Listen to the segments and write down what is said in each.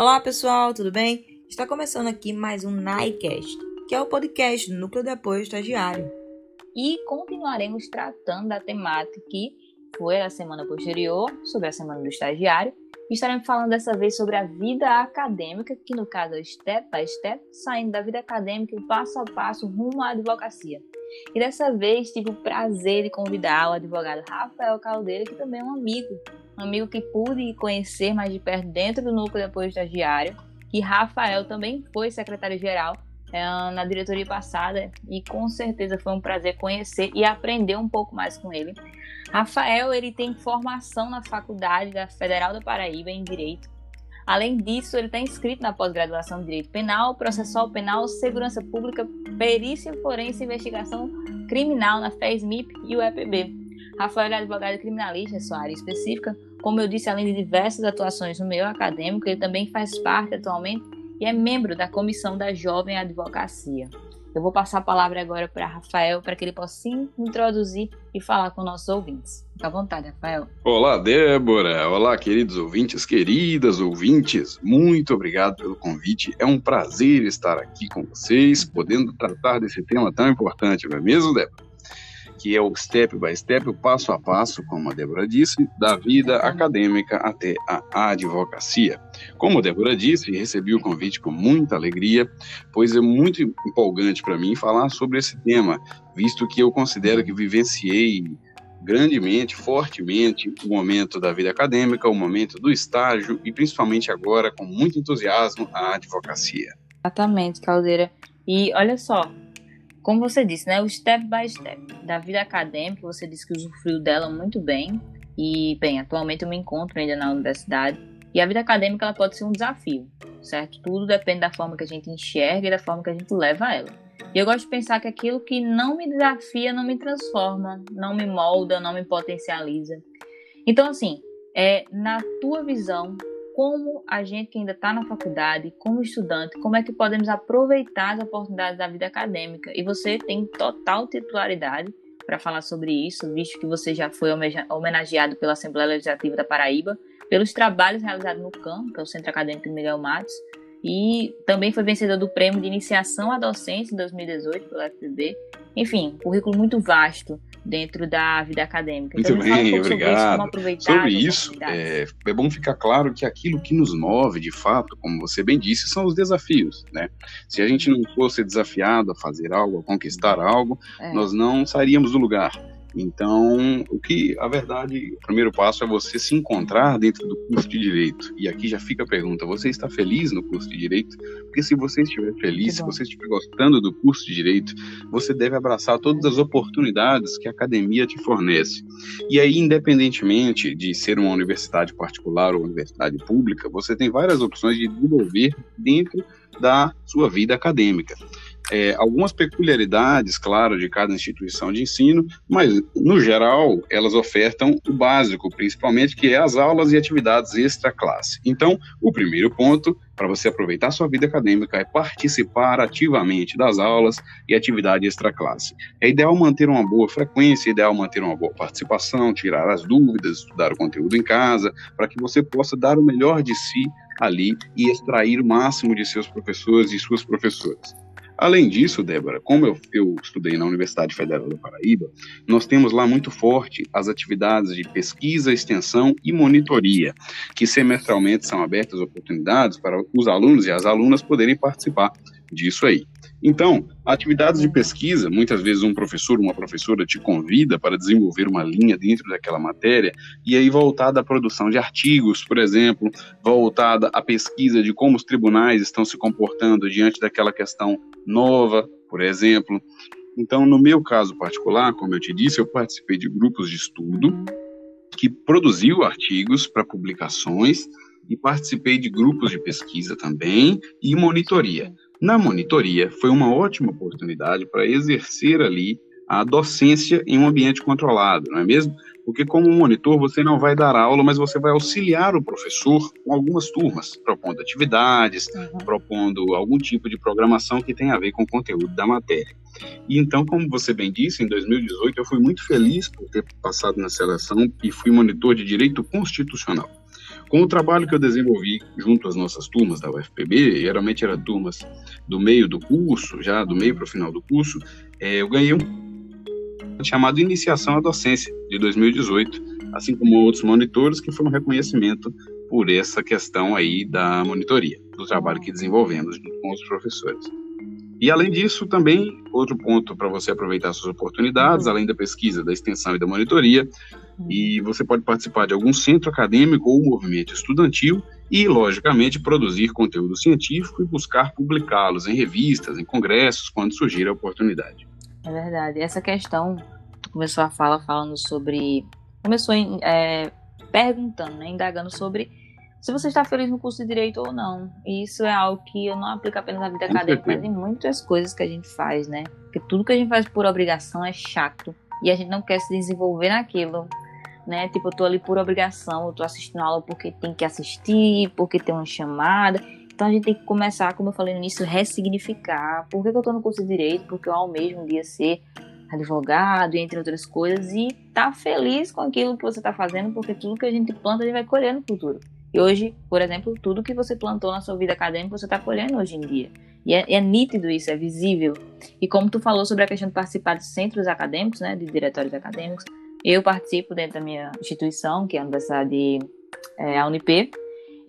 Olá pessoal, tudo bem? Está começando aqui mais um NAICast, que é o podcast do Núcleo de Apoio Estagiário. E continuaremos tratando da temática que foi a semana posterior, sobre a semana do estagiário. Estaremos falando dessa vez sobre a vida acadêmica, que no caso é step by step, saindo da vida acadêmica passo a passo rumo à advocacia. E dessa vez tive o prazer de convidar o advogado Rafael Caldeira, que também é um amigo um amigo que pude conhecer mais de perto dentro do núcleo de apoio estagiário, que Rafael também foi secretário-geral é, na diretoria passada e com certeza foi um prazer conhecer e aprender um pouco mais com ele. Rafael ele tem formação na faculdade da Federal da Paraíba em Direito. Além disso, ele está inscrito na pós-graduação de Direito Penal, Processual Penal, Segurança Pública, Perícia Forense e Investigação Criminal na FESMIP e o EPB. Rafael é advogado criminalista, é sua área específica, como eu disse, além de diversas atuações no meio acadêmico, ele também faz parte atualmente e é membro da comissão da Jovem Advocacia. Eu vou passar a palavra agora para Rafael para que ele possa se introduzir e falar com nossos ouvintes. Fique à vontade, Rafael. Olá, Débora. Olá, queridos ouvintes, queridas ouvintes. Muito obrigado pelo convite. É um prazer estar aqui com vocês, podendo tratar desse tema tão importante, não é mesmo, Débora? Que é o step by step, o passo a passo, como a Débora disse, da vida acadêmica até a advocacia. Como a Débora disse, recebi o convite com muita alegria, pois é muito empolgante para mim falar sobre esse tema, visto que eu considero que vivenciei grandemente, fortemente o momento da vida acadêmica, o momento do estágio e principalmente agora com muito entusiasmo a advocacia. Exatamente, Caldeira. E olha só, como você disse, né, o step by step da vida acadêmica, você disse que usufruiu dela muito bem. E, bem, atualmente eu me encontro ainda na universidade. E a vida acadêmica ela pode ser um desafio, certo? Tudo depende da forma que a gente enxerga e da forma que a gente leva ela. E eu gosto de pensar que aquilo que não me desafia não me transforma, não me molda, não me potencializa. Então, assim, é, na tua visão, como a gente que ainda está na faculdade, como estudante, como é que podemos aproveitar as oportunidades da vida acadêmica. E você tem total titularidade para falar sobre isso, visto que você já foi homenageado pela Assembleia Legislativa da Paraíba, pelos trabalhos realizados no CAM, que é o Centro Acadêmico Miguel Matos, e também foi vencedor do prêmio de iniciação à docência em 2018 pelo FPB. Enfim, um currículo muito vasto dentro da vida acadêmica. Muito então, bem, um obrigado. Sobre isso, sobre isso é, é, bom ficar claro que aquilo que nos move, de fato, como você bem disse, são os desafios, né? Se a gente não fosse desafiado a fazer algo, a conquistar algo, é. nós não sairíamos do lugar. Então, o que a verdade, o primeiro passo é você se encontrar dentro do curso de direito. E aqui já fica a pergunta: você está feliz no curso de direito? Porque se você estiver feliz, se você estiver gostando do curso de direito, você deve abraçar todas as oportunidades que a academia te fornece. E aí, independentemente de ser uma universidade particular ou universidade pública, você tem várias opções de desenvolver dentro da sua vida acadêmica é, algumas peculiaridades, claro, de cada instituição de ensino, mas, no geral, elas ofertam o básico, principalmente, que é as aulas e atividades extra-classe. Então, o primeiro ponto para você aproveitar sua vida acadêmica é participar ativamente das aulas e atividade extra-classe. É ideal manter uma boa frequência, é ideal manter uma boa participação, tirar as dúvidas, estudar o conteúdo em casa, para que você possa dar o melhor de si ali e extrair o máximo de seus professores e suas professoras. Além disso, Débora, como eu, eu, estudei na Universidade Federal da Paraíba, nós temos lá muito forte as atividades de pesquisa, extensão e monitoria, que semestralmente são abertas oportunidades para os alunos e as alunas poderem participar disso aí. Então, atividades de pesquisa, muitas vezes um professor, uma professora te convida para desenvolver uma linha dentro daquela matéria, e aí voltada à produção de artigos, por exemplo, voltada à pesquisa de como os tribunais estão se comportando diante daquela questão nova, por exemplo. Então, no meu caso particular, como eu te disse, eu participei de grupos de estudo que produziu artigos para publicações e participei de grupos de pesquisa também e monitoria. Na monitoria, foi uma ótima oportunidade para exercer ali a docência em um ambiente controlado, não é mesmo? Porque como monitor você não vai dar aula, mas você vai auxiliar o professor com algumas turmas, propondo atividades, uhum. propondo algum tipo de programação que tenha a ver com o conteúdo da matéria. E então, como você bem disse, em 2018 eu fui muito feliz por ter passado na seleção e fui monitor de direito constitucional. Com o trabalho que eu desenvolvi junto às nossas turmas da UFPB, geralmente eram turmas do meio do curso, já do meio para o final do curso, é, eu ganhei um chamado Iniciação à Docência, de 2018, assim como outros monitores, que foi um reconhecimento por essa questão aí da monitoria, do trabalho que desenvolvemos junto com os professores. E além disso, também outro ponto para você aproveitar suas oportunidades, uhum. além da pesquisa, da extensão e da monitoria, uhum. e você pode participar de algum centro acadêmico ou movimento estudantil e, logicamente, produzir conteúdo científico e buscar publicá-los em revistas, em congressos, quando surgir a oportunidade. É verdade. Essa questão começou a fala falando sobre, começou em, é, perguntando, né, indagando sobre se você está feliz no curso de direito ou não. E isso é algo que eu não aplico apenas na vida acadêmica, mas em muitas coisas que a gente faz, né? Porque tudo que a gente faz por obrigação é chato e a gente não quer se desenvolver naquilo. Né? Tipo, eu tô ali por obrigação, eu tô assistindo aula porque tem que assistir, porque tem uma chamada. Então a gente tem que começar, como eu falei no início, ressignificar. Por que, que eu tô no curso de Direito? Porque eu almejo um dia ser advogado, entre outras coisas, e tá feliz com aquilo que você tá fazendo, porque tudo que a gente planta, a gente vai colher no futuro. E hoje, por exemplo, tudo que você plantou na sua vida acadêmica, você está colhendo hoje em dia. E é, é, nítido isso, é visível. E como tu falou sobre a questão de participar de centros acadêmicos, né, de diretórios acadêmicos, eu participo dentro da minha instituição, que é a Universidade é, a Unip,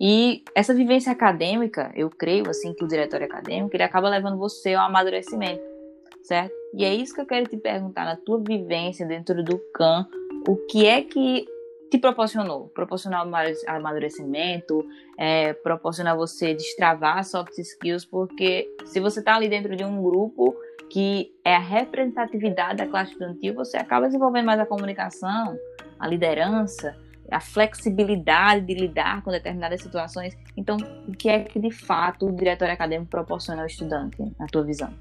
e essa vivência acadêmica, eu creio assim que o diretório acadêmico, ele acaba levando você ao amadurecimento, certo? E é isso que eu quero te perguntar na tua vivência dentro do CAN, o que é que te proporcionou? Proporcionar amadurecimento, é, proporcionar você destravar soft skills, porque se você está ali dentro de um grupo que é a representatividade da classe estudantil, você acaba desenvolvendo mais a comunicação, a liderança, a flexibilidade de lidar com determinadas situações. Então, o que é que de fato o diretório acadêmico proporciona ao estudante, na tua visão?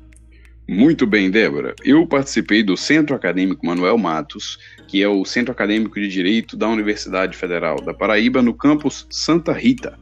Muito bem, Débora. Eu participei do Centro Acadêmico Manuel Matos, que é o Centro Acadêmico de Direito da Universidade Federal da Paraíba, no campus Santa Rita.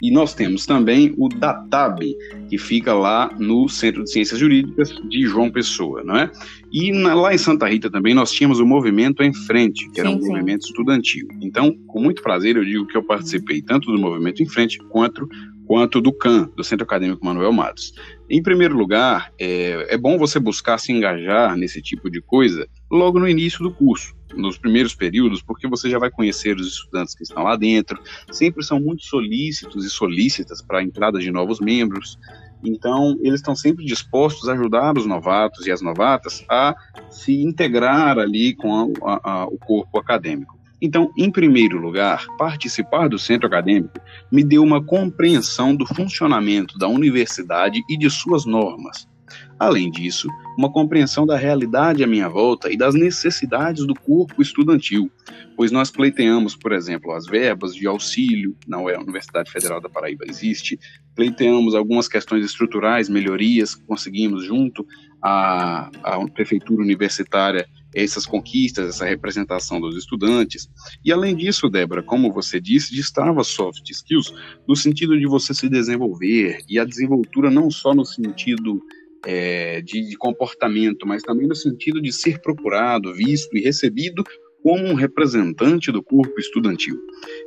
E nós temos também o DATAB, que fica lá no Centro de Ciências Jurídicas de João Pessoa, não é? E na, lá em Santa Rita também nós tínhamos o Movimento em Frente, que era sim, um sim. movimento estudantil. Então, com muito prazer, eu digo que eu participei tanto do Movimento em Frente quanto quanto do CAN, do Centro Acadêmico Manuel Matos. Em primeiro lugar, é, é bom você buscar se engajar nesse tipo de coisa logo no início do curso, nos primeiros períodos, porque você já vai conhecer os estudantes que estão lá dentro, sempre são muito solícitos e solícitas para a entrada de novos membros, então, eles estão sempre dispostos a ajudar os novatos e as novatas a se integrar ali com a, a, a, o corpo acadêmico. Então, em primeiro lugar, participar do centro acadêmico me deu uma compreensão do funcionamento da universidade e de suas normas. Além disso, uma compreensão da realidade à minha volta e das necessidades do corpo estudantil, pois nós pleiteamos, por exemplo, as verbas de auxílio, na Universidade Federal da Paraíba existe, pleiteamos algumas questões estruturais, melhorias conseguimos junto à, à prefeitura universitária essas conquistas, essa representação dos estudantes. E além disso, Débora, como você disse, destrava soft skills no sentido de você se desenvolver e a desenvoltura não só no sentido é, de, de comportamento, mas também no sentido de ser procurado, visto e recebido como um representante do corpo estudantil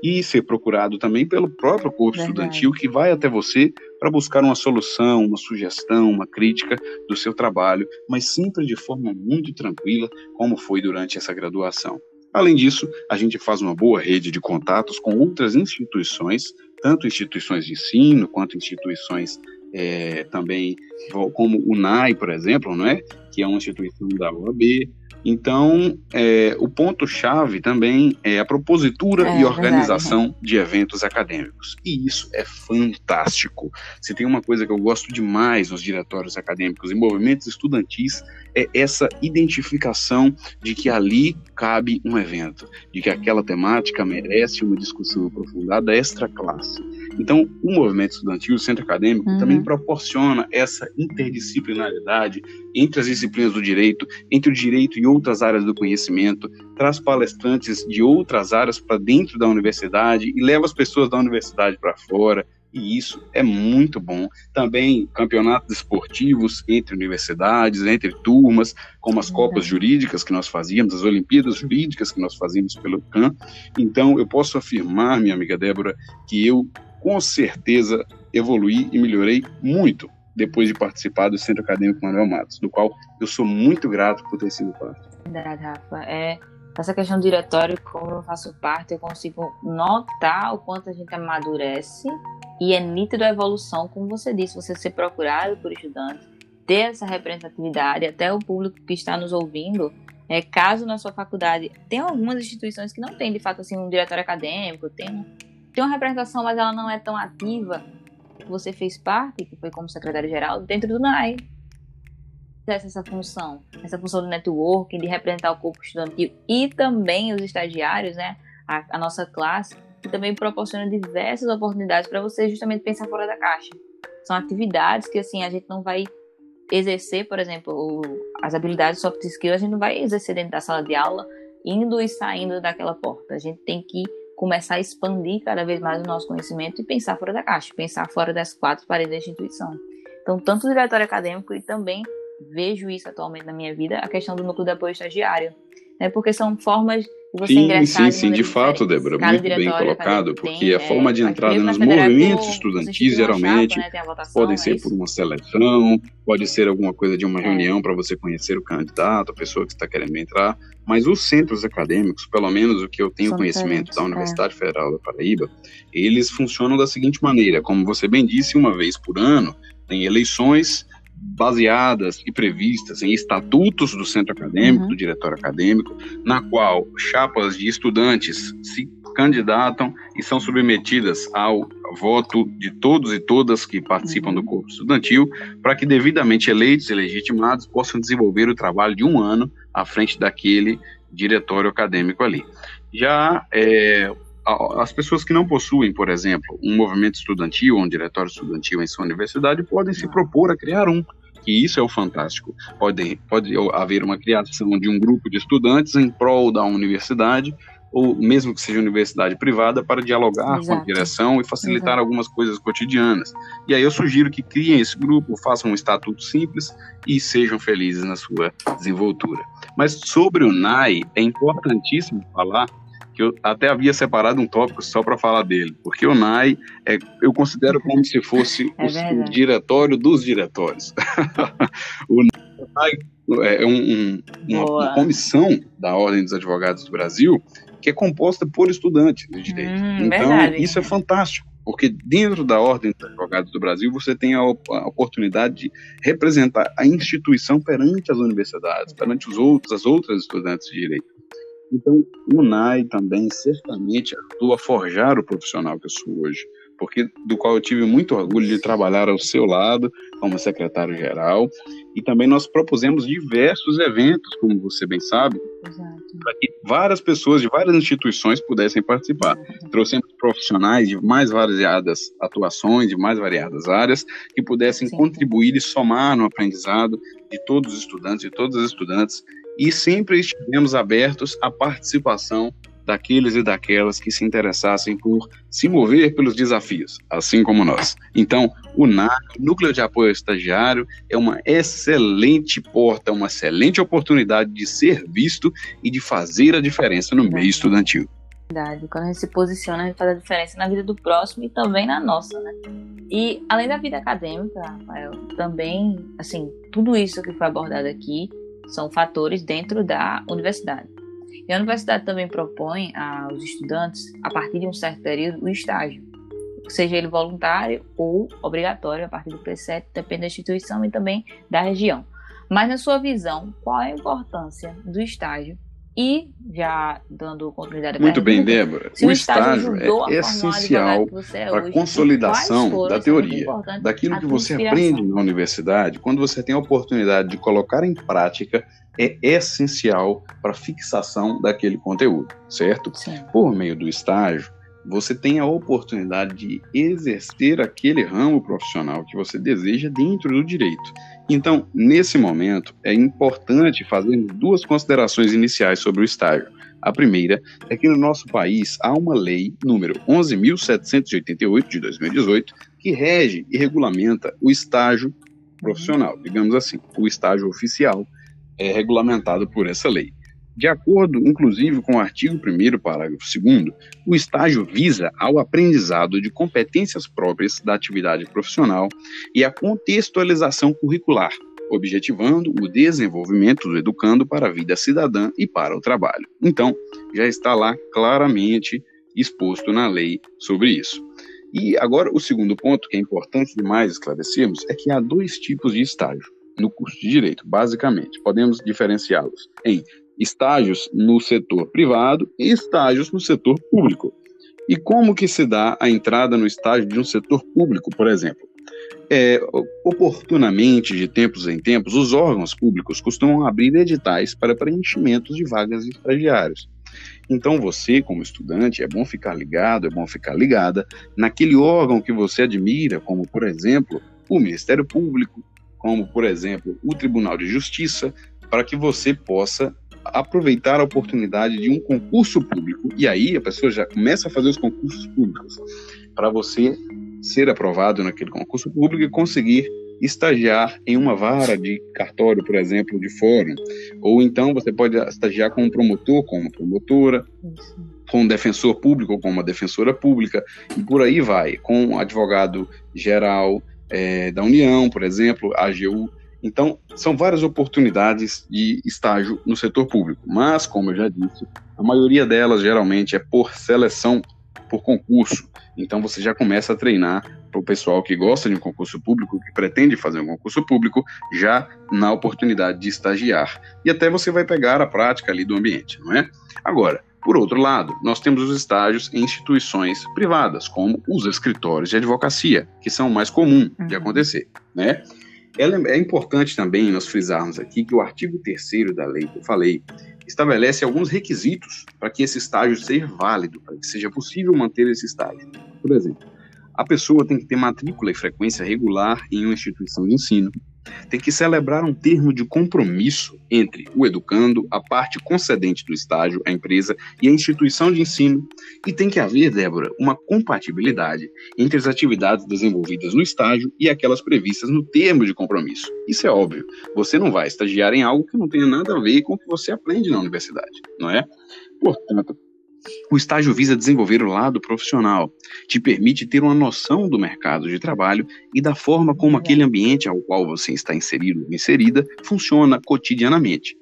e ser procurado também pelo próprio corpo Verdade. estudantil que vai até você para buscar uma solução, uma sugestão, uma crítica do seu trabalho, mas sempre de forma muito tranquila, como foi durante essa graduação. Além disso, a gente faz uma boa rede de contatos com outras instituições, tanto instituições de ensino quanto instituições é, também, como o NAI, por exemplo, não é? que é uma instituição da OAB, então, é, o ponto-chave também é a propositura é, e organização verdade. de eventos acadêmicos. E isso é fantástico. Se tem uma coisa que eu gosto demais nos diretórios acadêmicos e movimentos estudantis, é essa identificação de que ali cabe um evento, de que aquela temática merece uma discussão aprofundada extra classe. Então, o movimento estudantil, o centro acadêmico, uhum. também proporciona essa interdisciplinaridade entre as disciplinas do direito, entre o direito e outras áreas do conhecimento, traz palestrantes de outras áreas para dentro da universidade e leva as pessoas da universidade para fora e isso é muito bom. Também campeonatos esportivos entre universidades, entre turmas, como as copas jurídicas que nós fazíamos, as Olimpíadas jurídicas que nós fazíamos pelo CAN. Então, eu posso afirmar, minha amiga Débora, que eu com certeza evoluí e melhorei muito depois de participar do Centro Acadêmico Manuel Matos, do qual eu sou muito grato por ter sido parte. Verdade, Rafa. É, essa questão do diretório, como eu faço parte, eu consigo notar o quanto a gente amadurece e é nítido a evolução, como você disse, você ser procurado por estudantes, ter essa representatividade, até o público que está nos ouvindo, é, caso na sua faculdade, tem algumas instituições que não tem, de fato, assim, um diretório acadêmico, tem, tem uma representação, mas ela não é tão ativa, você fez parte, que foi como secretário-geral, dentro do NAI. Essa função, essa função do networking, de representar o corpo estudantil e também os estagiários, né? A, a nossa classe, que também proporciona diversas oportunidades para você justamente pensar fora da caixa. São atividades que, assim, a gente não vai exercer, por exemplo, as habilidades soft skills, a gente não vai exercer dentro da sala de aula, indo e saindo daquela porta. A gente tem que começar a expandir cada vez mais o nosso conhecimento e pensar fora da caixa, pensar fora das quatro paredes da instituição. Então, tanto o diretório acadêmico e também vejo isso atualmente na minha vida, a questão do núcleo de apoio estagiário, né? Porque são formas você sim, sim, sim, de fato, Débora, muito bem colocado, porque tem, a forma de é, entrada nos movimentos estudantis, geralmente, né, votação, podem é ser é por uma seleção, pode ser alguma coisa de uma é. reunião para você conhecer o candidato, a pessoa que está querendo entrar, mas os centros acadêmicos, pelo menos o que eu tenho São conhecimento da Universidade é. Federal da Paraíba, eles funcionam da seguinte maneira, como você bem disse, uma vez por ano, tem eleições baseadas e previstas em estatutos do centro acadêmico, uhum. do diretório acadêmico, na qual chapas de estudantes se candidatam e são submetidas ao voto de todos e todas que participam uhum. do corpo estudantil, para que devidamente eleitos e legitimados possam desenvolver o trabalho de um ano à frente daquele diretório acadêmico ali. Já é, as pessoas que não possuem, por exemplo, um movimento estudantil ou um diretório estudantil em sua universidade podem se propor a criar um. E isso é o fantástico. Pode, pode haver uma criação de um grupo de estudantes em prol da universidade, ou mesmo que seja universidade privada, para dialogar Exato. com a direção e facilitar Exato. algumas coisas cotidianas. E aí eu sugiro que criem esse grupo, façam um estatuto simples e sejam felizes na sua desenvoltura. Mas sobre o NAI, é importantíssimo falar que eu até havia separado um tópico só para falar dele, porque o NAI é, eu considero como se fosse é o, o, diretório dos diretórios. o NAI é um, um, uma, uma, comissão da Ordem dos Advogados do Brasil que é composta por estudantes de direito. Hum, então, verdade. isso é fantástico porque dentro da Ordem dos Advogados do Brasil você tem a, a, oportunidade de representar a instituição perante as universidades, perante os outros, as outras estudantes de direito. Então, o NAI também certamente ajudou a forjar o profissional que eu sou hoje, porque do qual eu tive muito orgulho de trabalhar ao seu lado como secretário-geral, e também nós propusemos diversos eventos, como você bem sabe, para que várias pessoas de várias instituições pudessem participar. Exato. Trouxemos profissionais de mais variadas atuações, de mais variadas áreas, que pudessem Sim. contribuir e somar no aprendizado de todos os estudantes e todas as estudantes e sempre estivemos abertos à participação daqueles e daquelas que se interessassem por se mover pelos desafios, assim como nós. Então, o NAC, Núcleo de Apoio ao Estagiário, é uma excelente porta, uma excelente oportunidade de ser visto e de fazer a diferença no meio estudantil. Verdade. Quando a gente se posiciona, a gente faz a diferença na vida do próximo e também na nossa, né? E além da vida acadêmica, Rafael, também, assim, tudo isso que foi abordado aqui são fatores dentro da universidade. E a universidade também propõe aos estudantes, a partir de um certo período, o estágio, seja ele voluntário ou obrigatório, a partir do P7, depende da instituição e também da região. Mas, na sua visão, qual é a importância do estágio e, já dando continuidade Muito bem, Débora. O, o estágio, estágio é essencial é para a consolidação da teoria, daquilo que você aprende na universidade. Quando você tem a oportunidade de colocar em prática, é essencial para a fixação daquele conteúdo, certo? Sim. Por meio do estágio, você tem a oportunidade de exercer aquele ramo profissional que você deseja dentro do direito. Então, nesse momento, é importante fazer duas considerações iniciais sobre o estágio. A primeira é que no nosso país há uma lei número 11.788 de 2018 que rege e regulamenta o estágio profissional, digamos assim, o estágio oficial é regulamentado por essa lei. De acordo, inclusive, com o artigo 1 parágrafo 2 o estágio visa ao aprendizado de competências próprias da atividade profissional e a contextualização curricular, objetivando o desenvolvimento do educando para a vida cidadã e para o trabalho. Então, já está lá claramente exposto na lei sobre isso. E agora, o segundo ponto, que é importante demais esclarecermos, é que há dois tipos de estágio no curso de direito, basicamente. Podemos diferenciá-los em estágios no setor privado e estágios no setor público. E como que se dá a entrada no estágio de um setor público, por exemplo? É, oportunamente, de tempos em tempos, os órgãos públicos costumam abrir editais para preenchimentos de vagas de estagiários. Então, você, como estudante, é bom ficar ligado, é bom ficar ligada naquele órgão que você admira, como, por exemplo, o Ministério Público, como, por exemplo, o Tribunal de Justiça, para que você possa aproveitar a oportunidade de um concurso público. E aí a pessoa já começa a fazer os concursos públicos para você ser aprovado naquele concurso público e conseguir estagiar em uma vara de cartório, por exemplo, de fórum. Ou então você pode estagiar com um promotor, com uma promotora, com um defensor público, com uma defensora pública, e por aí vai, com um advogado geral é, da União, por exemplo, AGU. Então, são várias oportunidades de estágio no setor público, mas, como eu já disse, a maioria delas geralmente é por seleção, por concurso. Então, você já começa a treinar para o pessoal que gosta de um concurso público, que pretende fazer um concurso público, já na oportunidade de estagiar. E até você vai pegar a prática ali do ambiente, não é? Agora, por outro lado, nós temos os estágios em instituições privadas, como os escritórios de advocacia, que são mais comum de uhum. acontecer, né? É importante também nós frisarmos aqui que o artigo 3 da lei que eu falei estabelece alguns requisitos para que esse estágio seja válido, para que seja possível manter esse estágio. Por exemplo, a pessoa tem que ter matrícula e frequência regular em uma instituição de ensino, tem que celebrar um termo de compromisso entre o educando, a parte concedente do estágio, a empresa e a instituição de ensino, e tem que haver, Débora, uma compatibilidade entre as atividades desenvolvidas no estágio e aquelas previstas no termo de compromisso. Isso é óbvio. Você não vai estagiar em algo que não tenha nada a ver com o que você aprende na universidade, não é? Portanto, o estágio visa desenvolver o lado profissional, te permite ter uma noção do mercado de trabalho e da forma como aquele ambiente ao qual você está inserido ou inserida funciona cotidianamente.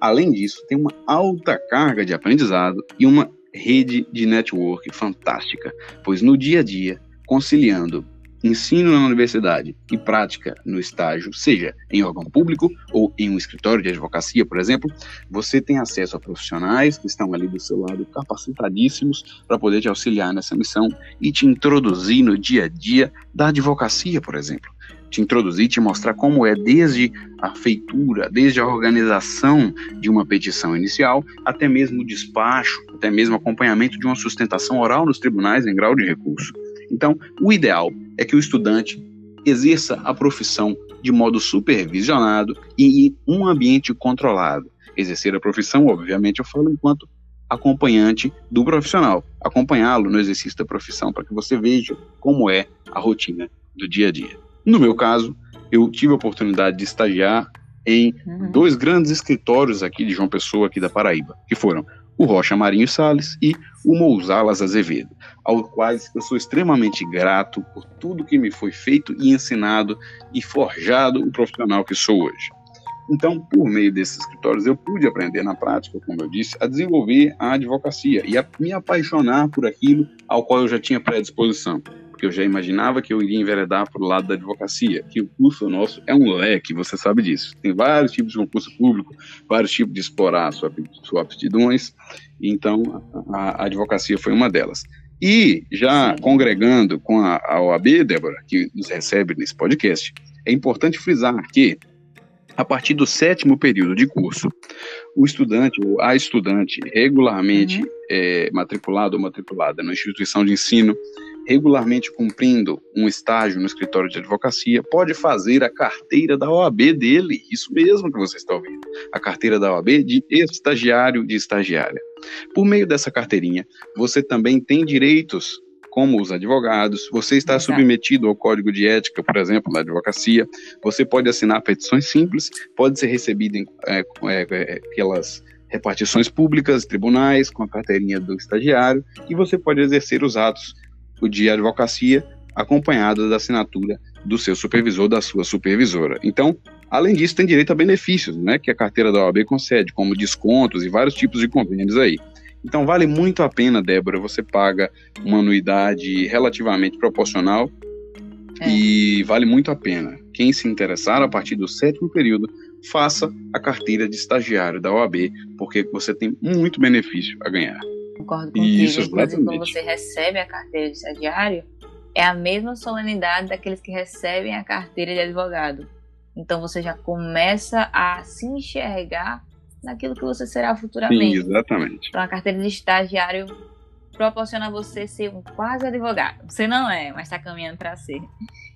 Além disso, tem uma alta carga de aprendizado e uma rede de network fantástica, pois no dia a dia, conciliando ensino na universidade e prática no estágio, seja em órgão público ou em um escritório de advocacia, por exemplo, você tem acesso a profissionais que estão ali do seu lado capacitadíssimos para poder te auxiliar nessa missão e te introduzir no dia a dia da advocacia, por exemplo. Te introduzir, te mostrar como é desde a feitura, desde a organização de uma petição inicial, até mesmo o despacho, até mesmo acompanhamento de uma sustentação oral nos tribunais em grau de recurso. Então, o ideal é que o estudante exerça a profissão de modo supervisionado e em um ambiente controlado. Exercer a profissão, obviamente, eu falo enquanto acompanhante do profissional, acompanhá-lo no exercício da profissão para que você veja como é a rotina do dia a dia. No meu caso, eu tive a oportunidade de estagiar em uhum. dois grandes escritórios aqui de João Pessoa, aqui da Paraíba, que foram o Rocha Marinho Sales e o Mousalas Azevedo, aos quais eu sou extremamente grato por tudo que me foi feito e ensinado e forjado o profissional que sou hoje. Então, por meio desses escritórios, eu pude aprender na prática, como eu disse, a desenvolver a advocacia e a me apaixonar por aquilo ao qual eu já tinha predisposição porque eu já imaginava que eu iria enveredar para o lado da advocacia, que o curso nosso é um leque, você sabe disso. Tem vários tipos de concurso público, vários tipos de explorar suas sua aptidões, então a, a, advocacia foi uma delas. E já Sim. congregando com a, a OAB, Débora, que nos recebe nesse podcast, é importante frisar que a partir do sétimo período de curso, o estudante ou a estudante regularmente uhum. é, matriculado ou matriculada na instituição de ensino regularmente cumprindo um estágio no escritório de advocacia, pode fazer a carteira da OAB dele. Isso mesmo que você está ouvindo. A carteira da OAB de estagiário de estagiária. Por meio dessa carteirinha, você também tem direitos como os advogados, você está Exato. submetido ao código de ética, por exemplo, da advocacia, você pode assinar petições simples, pode ser recebido em é, é, é, aquelas repartições públicas, tribunais, com a carteirinha do estagiário, e você pode exercer os atos de advocacia acompanhado da assinatura do seu supervisor, da sua supervisora. Então, além disso, tem direito a benefícios, né, que a carteira da OAB concede, como descontos e vários tipos de convênios aí. Então vale muito a pena, Débora, você paga uma anuidade relativamente proporcional é. e vale muito a pena. Quem se interessar a partir do sétimo período, faça a carteira de estagiário da OAB, porque você tem muito benefício a ganhar. Concordo contigo. Isso, Inclusive, quando você recebe a carteira de estagiário, é a mesma solenidade daqueles que recebem a carteira de advogado. Então você já começa a se enxergar naquilo que você será futuramente. Sim, exatamente. Então a carteira de estagiário proporciona você ser um quase advogado. Você não é, mas está caminhando para ser.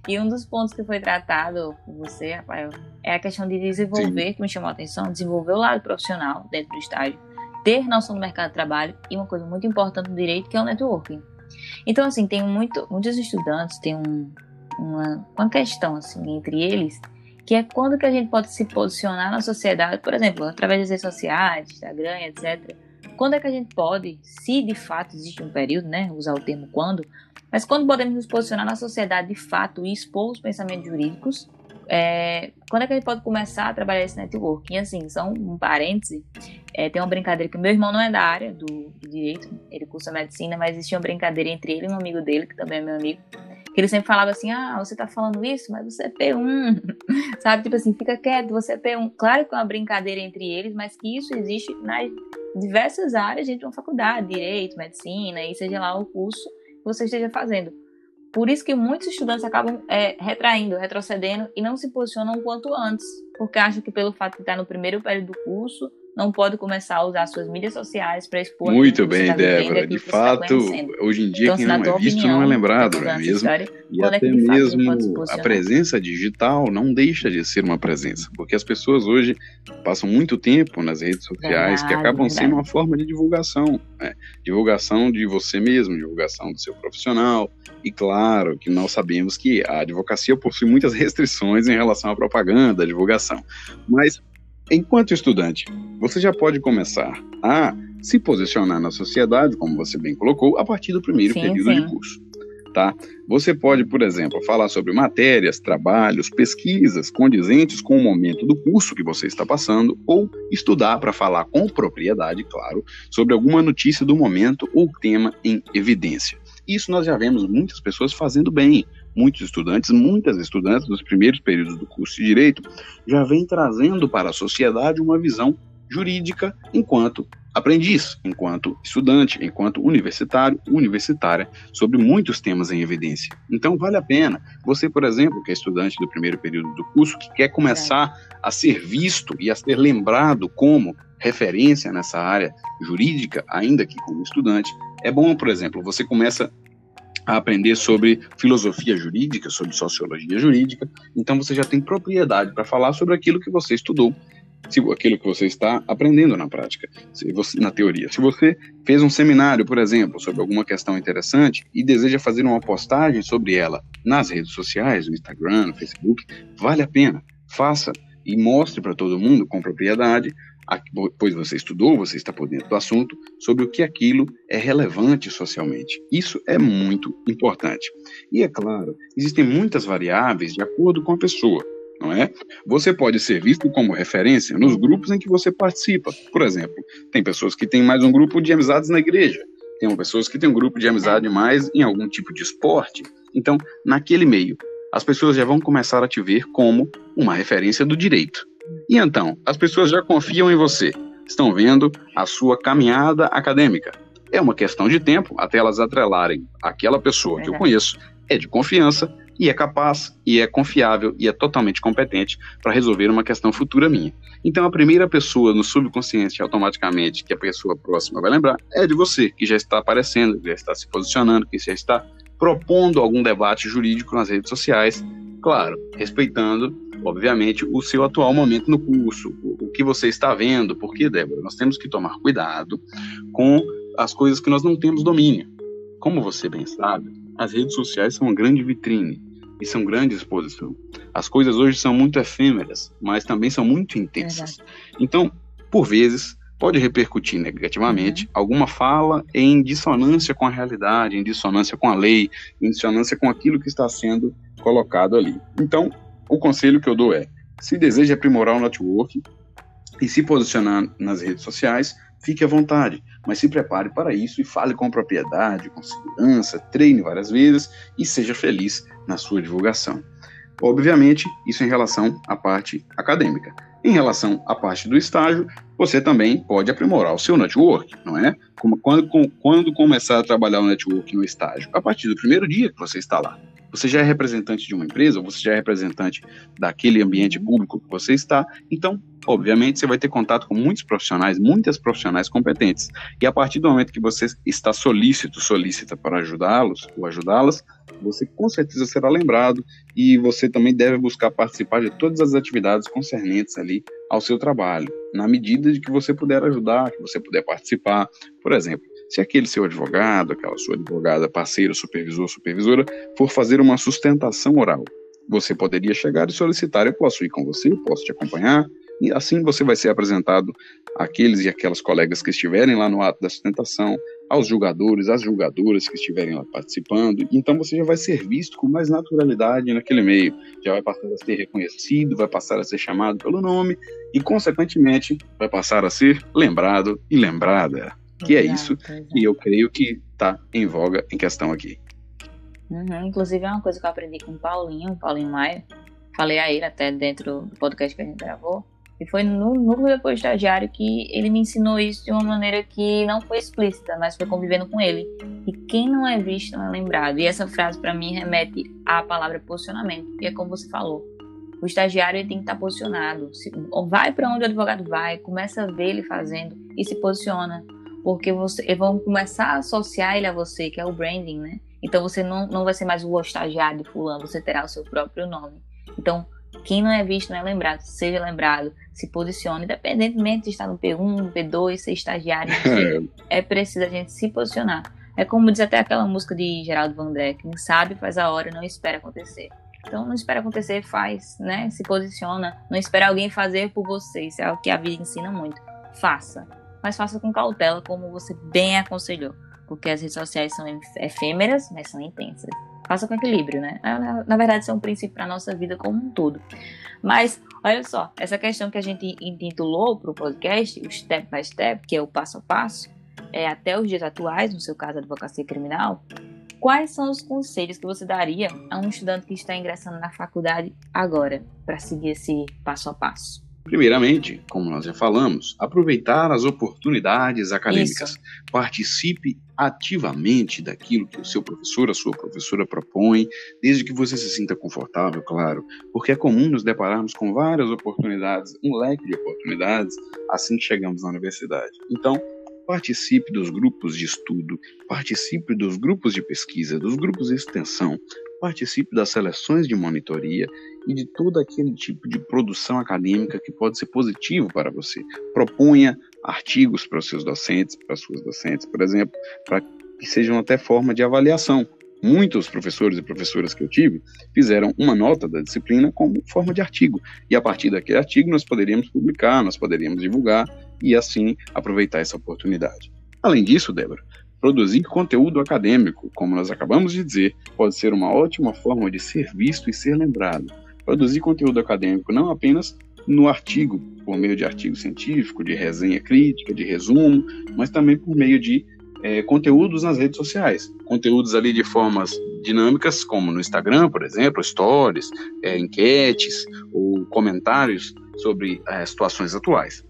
E um dos pontos que foi tratado por você, Rafael, é a questão de desenvolver, Sim. que me chamou a atenção, desenvolver o lado profissional dentro do estágio, ter noção do mercado de trabalho e uma coisa muito importante do direito, que é o networking. Então, assim, tem muito, muitos estudantes têm um, uma, uma questão, assim, entre eles, que é quando que a gente pode se posicionar na sociedade, por exemplo, através das redes sociais, Instagram, etc. Quando é que a gente pode, se de fato existe um período, né, usar o termo quando, mas quando podemos nos posicionar na sociedade de fato e expor os pensamentos jurídicos, é, quando é que gente pode começar a trabalhar esse networking? Assim, só um parêntese, é, tem uma brincadeira que meu irmão não é da área do, do direito, ele cursa medicina, mas existia uma brincadeira entre ele e um amigo dele, que também é meu amigo, que ele sempre falava assim: ah, você tá falando isso, mas você é P1. Sabe? Tipo assim, fica quieto, você é P1. Claro que é uma brincadeira entre eles, mas que isso existe nas diversas áreas dentro de uma faculdade, direito, medicina, e seja lá o curso que você esteja fazendo. Por isso que muitos estudantes acabam é, retraindo, retrocedendo e não se posicionam quanto antes, porque acham que pelo fato de estar no primeiro período do curso, não pode começar a usar suas mídias sociais para expor. Muito bem, tá Débora. De tá fato, hoje em dia então, quem não é visto opinião, não é lembrado, não é mesmo? História, e é até é mesmo a presença digital não deixa de ser uma presença, porque as pessoas hoje passam muito tempo nas redes sociais, verdade, que acabam verdade. sendo uma forma de divulgação, né? divulgação de você mesmo, divulgação do seu profissional. E claro que nós sabemos que a advocacia possui muitas restrições em relação à propaganda, à divulgação, mas Enquanto estudante, você já pode começar a se posicionar na sociedade, como você bem colocou, a partir do primeiro sim, período sim. de curso. Tá? Você pode, por exemplo, falar sobre matérias, trabalhos, pesquisas condizentes com o momento do curso que você está passando, ou estudar para falar com propriedade, claro, sobre alguma notícia do momento ou tema em evidência. Isso nós já vemos muitas pessoas fazendo bem muitos estudantes, muitas estudantes dos primeiros períodos do curso de Direito, já vêm trazendo para a sociedade uma visão jurídica enquanto aprendiz, enquanto estudante, enquanto universitário, universitária, sobre muitos temas em evidência. Então, vale a pena. Você, por exemplo, que é estudante do primeiro período do curso, que quer começar a ser visto e a ser lembrado como referência nessa área jurídica, ainda que como estudante, é bom, por exemplo, você começa a aprender sobre filosofia jurídica, sobre sociologia jurídica, então você já tem propriedade para falar sobre aquilo que você estudou, se, aquilo que você está aprendendo na prática, se você, na teoria. Se você fez um seminário, por exemplo, sobre alguma questão interessante e deseja fazer uma postagem sobre ela nas redes sociais, no Instagram, no Facebook, vale a pena, faça e mostre para todo mundo com propriedade pois você estudou, você está por dentro do assunto, sobre o que aquilo é relevante socialmente. Isso é muito importante. E é claro, existem muitas variáveis de acordo com a pessoa. Não é? Você pode ser visto como referência nos grupos em que você participa. Por exemplo, tem pessoas que têm mais um grupo de amizades na igreja, tem pessoas que têm um grupo de amizade mais em algum tipo de esporte. Então, naquele meio, as pessoas já vão começar a te ver como uma referência do direito. E então, as pessoas já confiam em você, estão vendo a sua caminhada acadêmica. É uma questão de tempo até elas atrelarem aquela pessoa que eu conheço, é de confiança e é capaz e é confiável e é totalmente competente para resolver uma questão futura minha. Então a primeira pessoa no subconsciente automaticamente que a pessoa próxima vai lembrar é de você, que já está aparecendo, que já está se posicionando, que já está propondo algum debate jurídico nas redes sociais, claro, respeitando, obviamente, o seu atual momento no curso, o, o que você está vendo, porque, Débora, nós temos que tomar cuidado com as coisas que nós não temos domínio. Como você bem sabe, as redes sociais são uma grande vitrine e são grande exposição. As coisas hoje são muito efêmeras, mas também são muito intensas. Então, por vezes, pode repercutir negativamente uhum. alguma fala em dissonância com a realidade, em dissonância com a lei, em dissonância com aquilo que está sendo colocado ali. Então, o conselho que eu dou é: se deseja aprimorar o network e se posicionar nas redes sociais, fique à vontade, mas se prepare para isso e fale com propriedade, com segurança, treine várias vezes e seja feliz na sua divulgação. Obviamente, isso em relação à parte acadêmica. Em relação à parte do estágio, você também pode aprimorar o seu network, não é? Como, quando, quando começar a trabalhar o network no estágio? A partir do primeiro dia que você está lá. Você já é representante de uma empresa, ou você já é representante daquele ambiente público que você está, então, obviamente, você vai ter contato com muitos profissionais, muitas profissionais competentes. E a partir do momento que você está solícito, solícita para ajudá-los ou ajudá-las, você com certeza será lembrado e você também deve buscar participar de todas as atividades concernentes ali ao seu trabalho, na medida de que você puder ajudar, que você puder participar. Por exemplo, se aquele seu advogado, aquela sua advogada, parceiro, supervisor, supervisora, for fazer uma sustentação oral, você poderia chegar e solicitar: eu posso ir com você, posso te acompanhar, e assim você vai ser apresentado àqueles e aquelas colegas que estiverem lá no ato da sustentação, aos julgadores, às julgadoras que estiverem lá participando. Então você já vai ser visto com mais naturalidade naquele meio, já vai passar a ser reconhecido, vai passar a ser chamado pelo nome e, consequentemente, vai passar a ser lembrado e lembrada. Que é isso que eu creio que está em voga em questão aqui. Uhum, inclusive é uma coisa que eu aprendi com o Paulinho, Paulinho Maia. Falei a ele até dentro do podcast que a gente gravou. E foi no núcleo depois estagiário que ele me ensinou isso de uma maneira que não foi explícita, mas foi convivendo com ele. E quem não é visto não é lembrado. E essa frase para mim remete à palavra posicionamento. E é como você falou. O estagiário ele tem que estar posicionado. Se, vai para onde o advogado vai, começa a ver ele fazendo e se posiciona. Porque você, vão começar a associar ele a você, que é o branding, né? Então você não, não vai ser mais o estagiário de fulano, você terá o seu próprio nome. Então, quem não é visto não é lembrado. Seja lembrado, se posicione, independentemente de estar no P1, P2, ser estagiário, é preciso a gente se posicionar. É como diz até aquela música de Geraldo Vandré, quem sabe faz a hora, não espera acontecer. Então não espera acontecer, faz, né? Se posiciona, não espera alguém fazer por você. Isso é o que a vida ensina muito. Faça, mas faça com cautela, como você bem aconselhou, porque as redes sociais são efêmeras, mas são intensas faça com equilíbrio, né? Na, verdade, isso é um princípio para a nossa vida como um todo. Mas, olha só, essa questão que a gente intitulou para o podcast, o Step by Step, que é o passo a passo, é, até os dias atuais, no seu caso, advocacia criminal, quais são os conselhos que você daria a um estudante que está ingressando na faculdade agora, para seguir esse passo a passo? Primeiramente, como nós já falamos, aproveitar as oportunidades acadêmicas. Isso. Participe ativamente daquilo que o seu professor, a sua professora propõe, desde que você se sinta confortável, claro, porque é comum nos depararmos com várias oportunidades, um leque de oportunidades, assim que chegamos na universidade. Então, participe dos grupos de estudo, participe dos grupos de pesquisa, dos grupos de extensão, participe das seleções de monitoria e de todo aquele tipo de produção acadêmica que pode ser positivo para você. Proponha artigos para os seus docentes, para as suas docentes, por exemplo, para que sejam até forma de avaliação. Muitos professores e professoras que eu tive fizeram uma nota da disciplina como forma de artigo, e a partir daquele artigo nós poderíamos publicar, nós poderíamos divulgar e assim aproveitar essa oportunidade. Além disso, Débora, Produzir conteúdo acadêmico, como nós acabamos de dizer, pode ser uma ótima forma de ser visto e ser lembrado. Produzir conteúdo acadêmico não apenas no artigo, por meio de artigo científico, de resenha crítica, de resumo, mas também por meio de é, conteúdos nas redes sociais. Conteúdos ali de formas dinâmicas, como no Instagram, por exemplo, stories, é, enquetes ou comentários sobre é, situações atuais.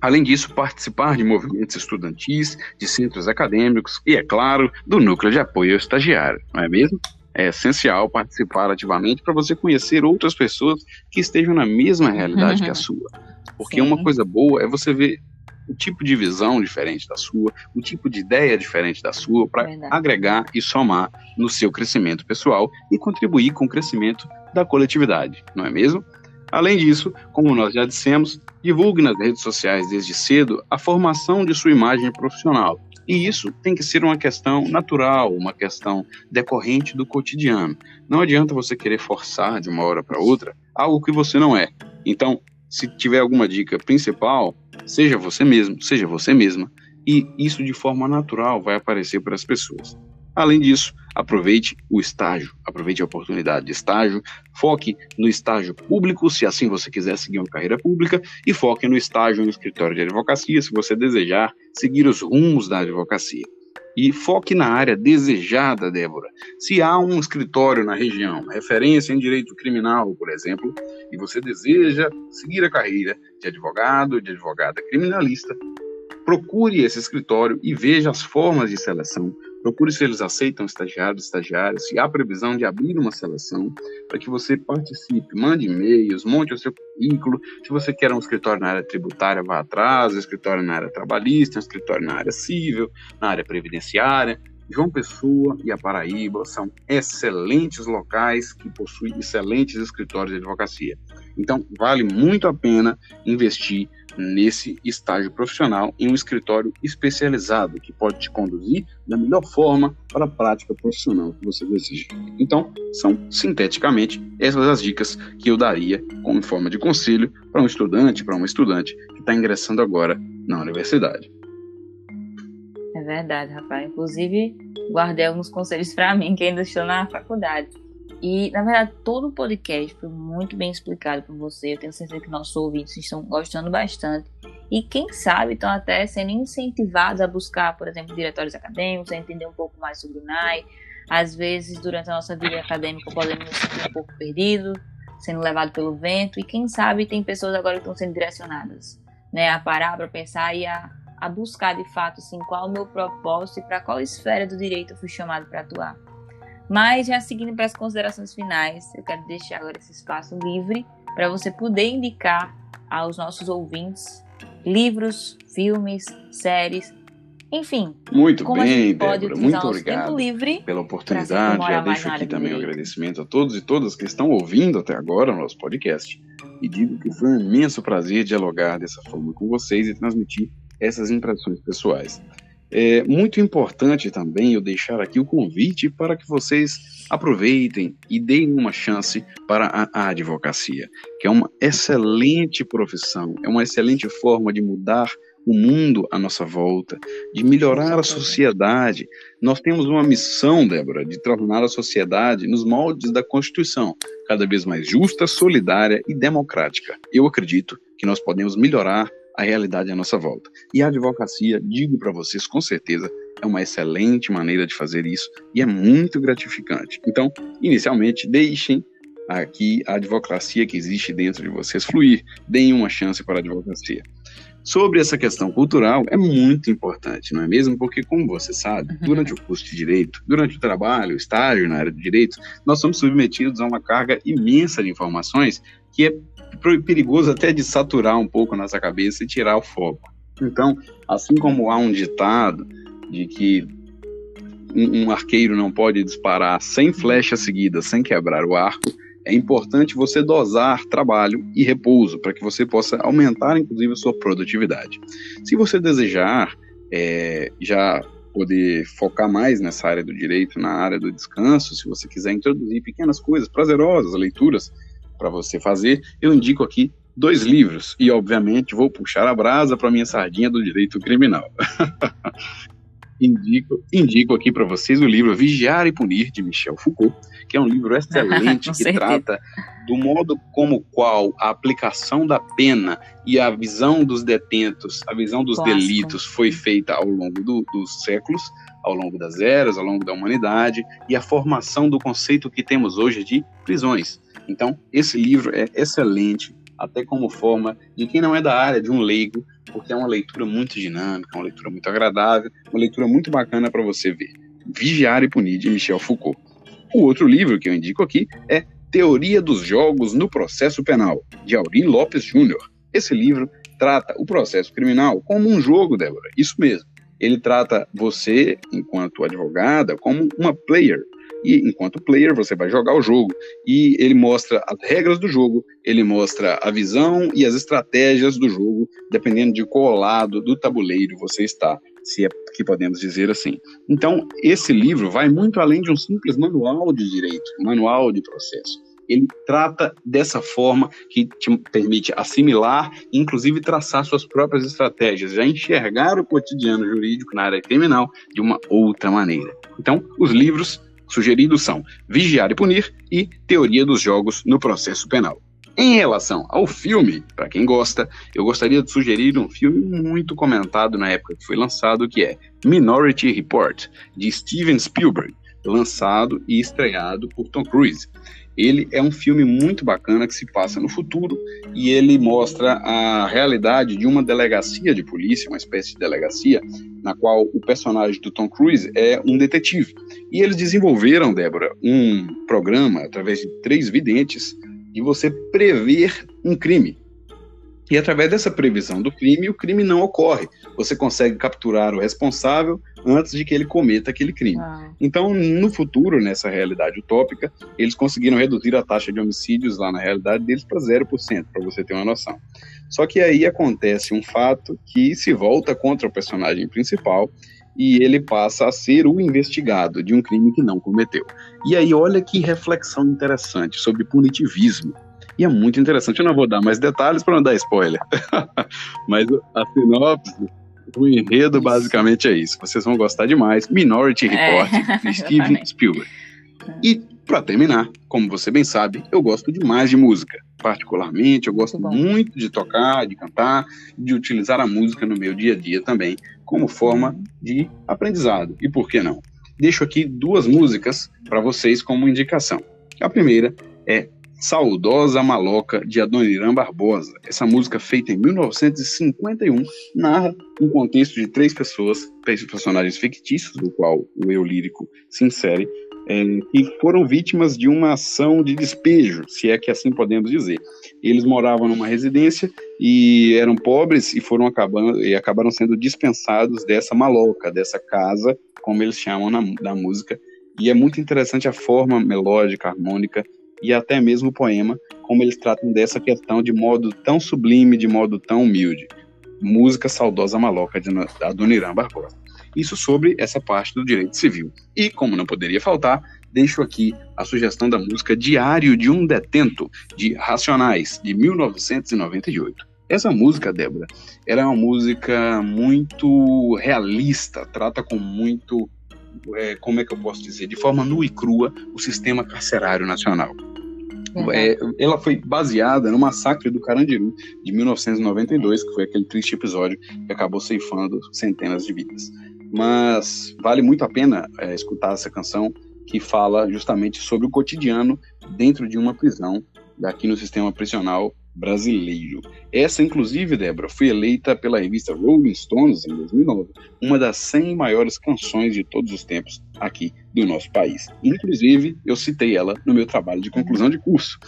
Além disso, participar de movimentos estudantis, de centros acadêmicos e, é claro, do núcleo de apoio ao estagiário, não é mesmo? É essencial participar ativamente para você conhecer outras pessoas que estejam na mesma realidade que a sua. Porque Sim. uma coisa boa é você ver um tipo de visão diferente da sua, um tipo de ideia diferente da sua, para agregar e somar no seu crescimento pessoal e contribuir com o crescimento da coletividade, não é mesmo? Além disso, como nós já dissemos, divulgue nas redes sociais desde cedo a formação de sua imagem profissional. E isso tem que ser uma questão natural, uma questão decorrente do cotidiano. Não adianta você querer forçar de uma hora para outra algo que você não é. Então, se tiver alguma dica principal, seja você mesmo, seja você mesma, e isso de forma natural vai aparecer para as pessoas. Além disso, aproveite o estágio, aproveite a oportunidade de estágio, foque no estágio público, se assim você quiser seguir uma carreira pública, e foque no estágio no escritório de advocacia, se você desejar seguir os rumos da advocacia. E foque na área desejada, Débora. Se há um escritório na região, referência em direito criminal, por exemplo, e você deseja seguir a carreira de advogado, de advogada criminalista, procure esse escritório e veja as formas de seleção, Procure se eles aceitam estagiários, estagiários, se há previsão de abrir uma seleção para que você participe, mande e-mails, monte o seu currículo. Se você quer um escritório na área tributária, vá atrás, um escritório na área trabalhista, um escritório na área civil, na área previdenciária. João Pessoa e a Paraíba são excelentes locais que possuem excelentes escritórios de advocacia. Então, vale muito a pena investir nesse estágio profissional em um escritório especializado que pode te conduzir da melhor forma para a prática profissional que você deseja. Então, são sinteticamente essas as dicas que eu daria como forma de conselho para um estudante, para uma estudante que está ingressando agora na universidade. É verdade, rapaz. Inclusive, guardei alguns conselhos para mim que ainda estou na faculdade. E, na verdade, todo o podcast foi muito bem explicado por você. Eu tenho certeza que nossos ouvintes estão gostando bastante. E quem sabe estão até sendo incentivados a buscar, por exemplo, diretórios acadêmicos, a entender um pouco mais sobre o NAI. Às vezes, durante a nossa vida acadêmica, podemos nos sentir um pouco perdidos, sendo levados pelo vento. E quem sabe tem pessoas agora que estão sendo direcionadas né, a parar para pensar e a, a buscar de fato assim, qual o meu propósito e para qual esfera do direito eu fui chamado para atuar. Mas já seguindo para as considerações finais, eu quero deixar agora esse espaço livre para você poder indicar aos nossos ouvintes livros, filmes, séries, enfim. Muito bem, Débora. Muito obrigado pela oportunidade. Já deixo aqui também o um agradecimento a todos e todas que estão ouvindo até agora o nosso podcast. E digo que foi um imenso prazer dialogar dessa forma com vocês e transmitir essas impressões pessoais. É muito importante também eu deixar aqui o convite para que vocês aproveitem e deem uma chance para a, advocacia, que é uma excelente profissão, é uma excelente forma de mudar o mundo à nossa volta, de melhorar a sociedade. Nós temos uma missão, Débora, de tornar a sociedade nos moldes da Constituição, cada vez mais justa, solidária e democrática. Eu acredito que nós podemos melhorar a realidade à nossa volta. E a advocacia, digo para vocês com certeza, é uma excelente maneira de fazer isso e é muito gratificante. Então, inicialmente, deixem aqui a advocacia que existe dentro de vocês fluir, deem uma chance para a advocacia. Sobre essa questão cultural, é muito importante, não é mesmo? Porque, como você sabe, uhum. durante o curso de direito, durante o trabalho, o estágio na área de direito, nós somos submetidos a uma carga imensa de informações que é perigoso até de saturar um pouco a nossa cabeça e tirar o foco. Então, assim como há um ditado de que um, um arqueiro não pode disparar sem flecha seguida, sem quebrar o arco, é importante você dosar trabalho e repouso para que você possa aumentar, inclusive, a sua produtividade. Se você desejar é, já poder focar mais nessa área do direito, na área do descanso, se você quiser introduzir pequenas coisas prazerosas, leituras para você fazer, eu indico aqui dois livros e, obviamente, vou puxar a brasa para minha sardinha do direito criminal. indico, indico aqui para vocês o livro Vigiar e Punir, de Michel Foucault, que é um livro excelente que trata do modo como qual a aplicação da pena e a visão dos detentos, a visão dos Clássico. delitos foi feita ao longo do, dos séculos, ao longo das eras, ao longo da humanidade, e a formação do conceito que temos hoje de prisões. Então, esse livro é excelente, até como forma de quem não é da área, de um leigo, porque é uma leitura muito dinâmica, uma leitura muito agradável, uma leitura muito bacana para você ver. Vigiar e Punir, de Michel Foucault. O outro livro que eu indico aqui é Teoria dos Jogos no Processo Penal, de Aurim Lopes Júnior. Esse livro trata o processo criminal como um jogo, Débora. Isso mesmo. Ele trata você, enquanto advogada, como uma player. E enquanto player, você vai jogar o jogo. E ele mostra as regras do jogo, ele mostra a visão e as estratégias do jogo, dependendo de qual lado do tabuleiro você está, se é que podemos dizer assim. Então, esse livro vai muito além de um simples manual de direito, manual de processo ele trata dessa forma que te permite assimilar, inclusive traçar suas próprias estratégias, já enxergar o cotidiano jurídico na área criminal de uma outra maneira. Então, os livros sugeridos são Vigiar e Punir e Teoria dos Jogos no Processo Penal. Em relação ao filme, para quem gosta, eu gostaria de sugerir um filme muito comentado na época que foi lançado, que é Minority Report, de Steven Spielberg, lançado e estreado por Tom Cruise. Ele é um filme muito bacana que se passa no futuro e ele mostra a realidade de uma delegacia de polícia, uma espécie de delegacia, na qual o personagem do Tom Cruise é um detetive. E eles desenvolveram, Débora, um programa através de três videntes de você prever um crime. E através dessa previsão do crime, o crime não ocorre. Você consegue capturar o responsável antes de que ele cometa aquele crime. Ah. Então, no futuro, nessa realidade utópica, eles conseguiram reduzir a taxa de homicídios lá na realidade deles para 0%, para você ter uma noção. Só que aí acontece um fato que se volta contra o personagem principal e ele passa a ser o investigado de um crime que não cometeu. E aí, olha que reflexão interessante sobre punitivismo e é muito interessante. Eu não vou dar mais detalhes para não dar spoiler. Mas a sinopse, o enredo basicamente é isso. Vocês vão gostar demais. Minority é. Report, é. Steven Spielberg. E para terminar, como você bem sabe, eu gosto demais de música. Particularmente, eu gosto muito de tocar, de cantar, de utilizar a música no meu dia a dia também, como forma de aprendizado. E por que não? Deixo aqui duas músicas para vocês como indicação. A primeira é Saudosa Maloca, de Adoniran Barbosa. Essa música, feita em 1951, narra um contexto de três pessoas, três personagens fictícios, do qual o eu lírico se insere, é, que foram vítimas de uma ação de despejo, se é que assim podemos dizer. Eles moravam numa residência e eram pobres e foram acabando e acabaram sendo dispensados dessa maloca, dessa casa, como eles chamam na, na música. E é muito interessante a forma melódica, harmônica e até mesmo o poema, como eles tratam dessa questão de modo tão sublime, de modo tão humilde. Música Saudosa Maloca, de Adoniran Barbosa. Isso sobre essa parte do direito civil. E, como não poderia faltar, deixo aqui a sugestão da música Diário de um Detento, de Racionais, de 1998. Essa música, Débora, ela é uma música muito realista, trata com muito é, como é que eu posso dizer, de forma nua e crua o sistema carcerário nacional. É, ela foi baseada no massacre do Carandiru de 1992, que foi aquele triste episódio que acabou ceifando centenas de vidas. Mas vale muito a pena é, escutar essa canção que fala justamente sobre o cotidiano dentro de uma prisão daqui no sistema prisional brasileiro. Essa, inclusive, Débora, foi eleita pela revista Rolling Stones em 2009 uma das 100 maiores canções de todos os tempos aqui do nosso país. Inclusive, eu citei ela no meu trabalho de conclusão de curso,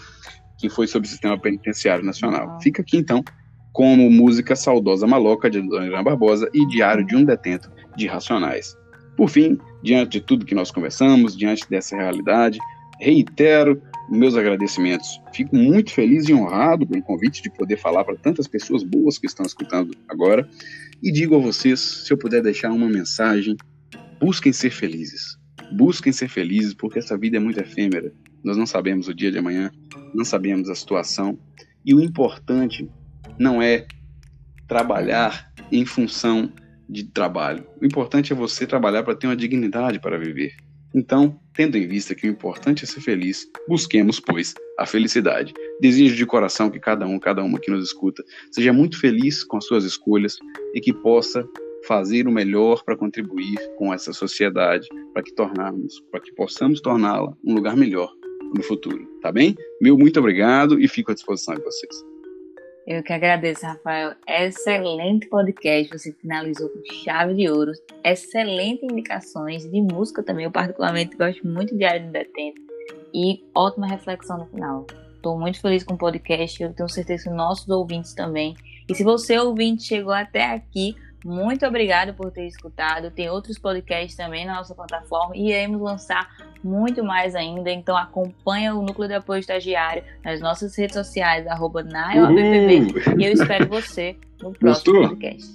que foi sobre o sistema penitenciário nacional. Fica aqui, então, como música Saudosa Maloca, de Dona Irã Barbosa, e Diário de um Detento, de Racionais. Por fim, diante de tudo que nós conversamos, diante dessa realidade, reitero meus agradecimentos. Fico muito feliz e honrado com o convite de poder falar para tantas pessoas boas que estão escutando agora. E digo a vocês, se eu puder deixar uma mensagem, busquem ser felizes. Busquem ser felizes, porque essa vida é muito efêmera. Nós não sabemos o dia de amanhã, não sabemos a situação. E o importante não é trabalhar em função de trabalho. O importante é você trabalhar para ter uma dignidade para viver. Então, tendo em vista que o importante é ser feliz, busquemos, pois, a felicidade. Desejo de coração que cada um, cada uma que nos escuta, seja muito feliz com as suas escolhas e que possa fazer o melhor para contribuir com essa sociedade, para que tornarmos, para que possamos torná-la um lugar melhor no futuro, tá bem? Meu muito obrigado e fico à disposição de vocês. Eu que agradeço, Rafael. Excelente podcast. Você finalizou com chave de ouro. Excelentes indicações de música também. Eu, particularmente, gosto muito de Área de Detento. E ótima reflexão no final. Estou muito feliz com o podcast. Eu tenho certeza que nossos ouvintes também. E se você, ouvinte, chegou até aqui, muito obrigado por ter escutado. Tem outros podcasts também na nossa plataforma e iremos lançar muito mais ainda. Então acompanha o Núcleo de Apoio Estagiário nas nossas redes sociais, arroba e eu espero você no próximo Gostou? podcast.